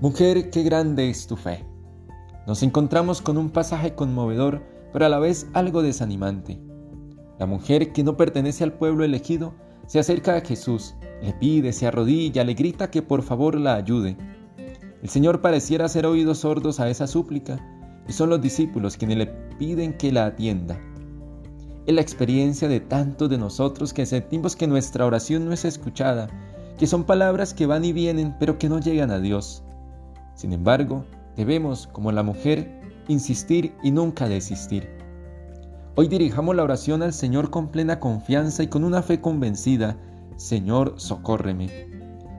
Mujer, qué grande es tu fe. Nos encontramos con un pasaje conmovedor, pero a la vez algo desanimante. La mujer que no pertenece al pueblo elegido se acerca a Jesús, le pide, se arrodilla, le grita que por favor la ayude. El Señor pareciera hacer oídos sordos a esa súplica y son los discípulos quienes le piden que la atienda. Es la experiencia de tantos de nosotros que sentimos que nuestra oración no es escuchada, que son palabras que van y vienen pero que no llegan a Dios. Sin embargo, debemos, como la mujer, insistir y nunca desistir. Hoy dirijamos la oración al Señor con plena confianza y con una fe convencida. Señor, socórreme.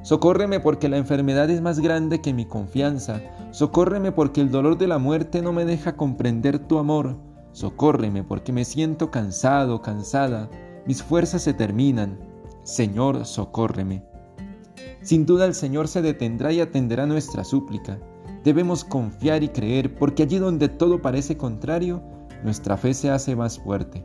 Socórreme porque la enfermedad es más grande que mi confianza. Socórreme porque el dolor de la muerte no me deja comprender tu amor. Socórreme porque me siento cansado, cansada, mis fuerzas se terminan. Señor, socórreme. Sin duda el Señor se detendrá y atenderá nuestra súplica. Debemos confiar y creer porque allí donde todo parece contrario, nuestra fe se hace más fuerte.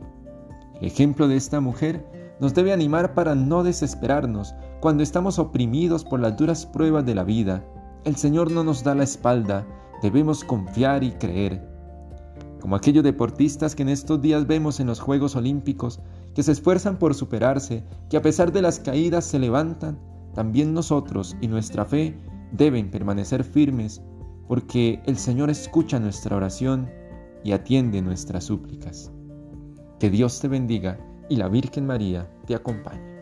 El ejemplo de esta mujer nos debe animar para no desesperarnos cuando estamos oprimidos por las duras pruebas de la vida. El Señor no nos da la espalda, debemos confiar y creer como aquellos deportistas que en estos días vemos en los Juegos Olímpicos, que se esfuerzan por superarse, que a pesar de las caídas se levantan, también nosotros y nuestra fe deben permanecer firmes, porque el Señor escucha nuestra oración y atiende nuestras súplicas. Que Dios te bendiga y la Virgen María te acompañe.